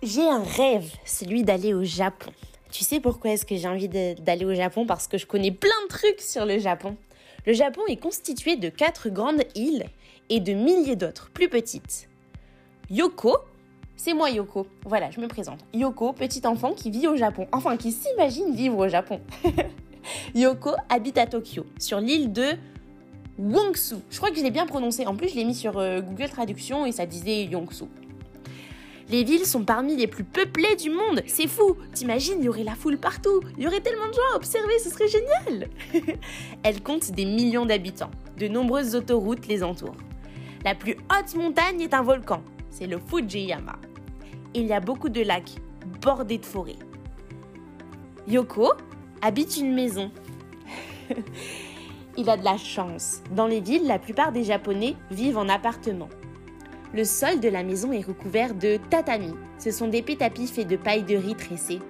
J'ai un rêve, celui d'aller au Japon. Tu sais pourquoi est-ce que j'ai envie d'aller au Japon? Parce que je connais plein de trucs sur le Japon. Le Japon est constitué de quatre grandes îles et de milliers d'autres, plus petites. Yoko, c'est moi Yoko. Voilà, je me présente. Yoko, petit enfant qui vit au Japon. Enfin, qui s'imagine vivre au Japon. Yoko habite à Tokyo, sur l'île de Wongsu. Je crois que je l'ai bien prononcé. En plus, je l'ai mis sur euh, Google Traduction et ça disait Yongsu. Les villes sont parmi les plus peuplées du monde. C'est fou. T'imagines, il y aurait la foule partout. Il y aurait tellement de gens à observer, ce serait génial. Elle compte des millions d'habitants. De nombreuses autoroutes les entourent. La plus haute montagne est un volcan. C'est le Fujiyama. Il y a beaucoup de lacs bordés de forêts. Yoko habite une maison. il a de la chance. Dans les villes, la plupart des Japonais vivent en appartement. Le sol de la maison est recouvert de tatami. Ce sont des tapis faits de paille de riz tressée.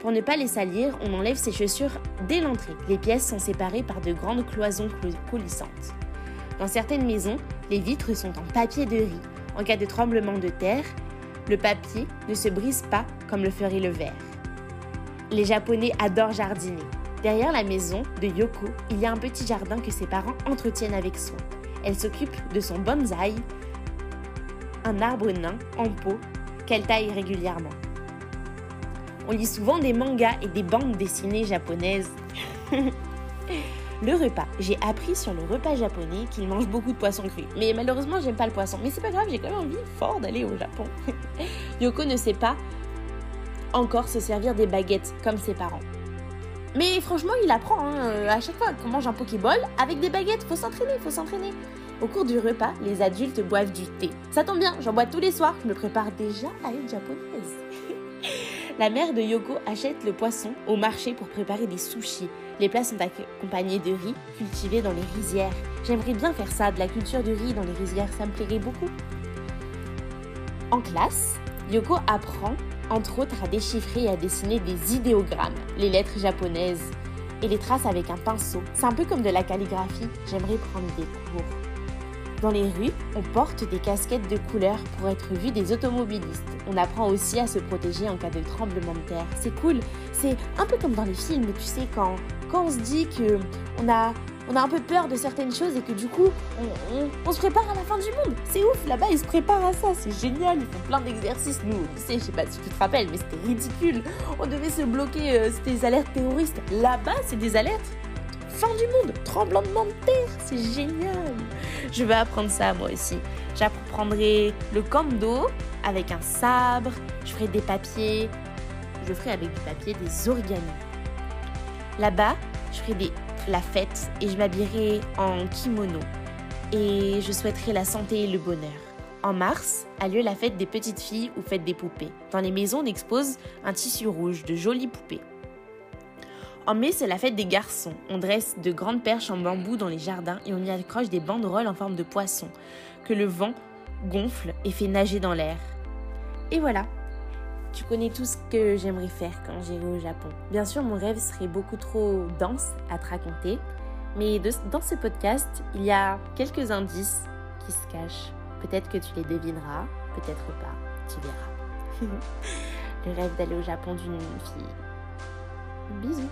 Pour ne pas les salir, on enlève ses chaussures dès l'entrée. Les pièces sont séparées par de grandes cloisons coulissantes. Dans certaines maisons, les vitres sont en papier de riz. En cas de tremblement de terre, le papier ne se brise pas comme le ferait le verre. Les Japonais adorent jardiner. Derrière la maison de Yoko, il y a un petit jardin que ses parents entretiennent avec soin. Elle s'occupe de son bonsaï, un arbre nain en pot qu'elle taille régulièrement. On lit souvent des mangas et des bandes dessinées japonaises. le repas. J'ai appris sur le repas japonais qu'il mange beaucoup de poissons crus. Mais malheureusement, j'aime pas le poisson. Mais c'est pas grave, j'ai quand même envie fort d'aller au Japon. Yoko ne sait pas encore se servir des baguettes comme ses parents. Mais franchement, il apprend hein, à chaque fois qu'on mange un Pokéball avec des baguettes. Faut s'entraîner, faut s'entraîner. Au cours du repas, les adultes boivent du thé. Ça tombe bien, j'en bois tous les soirs, je me prépare déjà à une japonaise. La mère de Yoko achète le poisson au marché pour préparer des sushis. Les plats sont accompagnés de riz cultivé dans les rizières. J'aimerais bien faire ça, de la culture de riz dans les rizières, ça me plairait beaucoup. En classe, Yoko apprend entre autres à déchiffrer et à dessiner des idéogrammes, les lettres japonaises, et les trace avec un pinceau. C'est un peu comme de la calligraphie, j'aimerais prendre des cours. Dans les rues, on porte des casquettes de couleur pour être vu des automobilistes. On apprend aussi à se protéger en cas de tremblement de terre. C'est cool. C'est un peu comme dans les films, tu sais, quand, quand on se dit que on a, on a un peu peur de certaines choses et que du coup, on, se prépare à la fin du monde. C'est ouf, là-bas, ils se préparent à ça. C'est génial. Ils font plein d'exercices. Nous, tu sais, je sais pas si tu te rappelles, mais c'était ridicule. On devait se bloquer, euh, c'était des alertes terroristes. Là-bas, c'est des alertes fin du monde, tremblement de terre, c'est génial. Je vais apprendre ça moi aussi. J'apprendrai le kendo avec un sabre, je ferai des papiers, je ferai avec du papier des origami. Là-bas, je ferai des, la fête et je m'habillerai en kimono. Et je souhaiterai la santé et le bonheur. En mars a lieu la fête des petites filles ou fête des poupées. Dans les maisons, on expose un tissu rouge de jolies poupées. En mai, c'est la fête des garçons. On dresse de grandes perches en bambou dans les jardins et on y accroche des banderoles en forme de poisson que le vent gonfle et fait nager dans l'air. Et voilà, tu connais tout ce que j'aimerais faire quand j'irai au Japon. Bien sûr, mon rêve serait beaucoup trop dense à te raconter, mais dans ce podcast, il y a quelques indices qui se cachent. Peut-être que tu les devineras, peut-être pas, tu verras. le rêve d'aller au Japon d'une fille. Bisous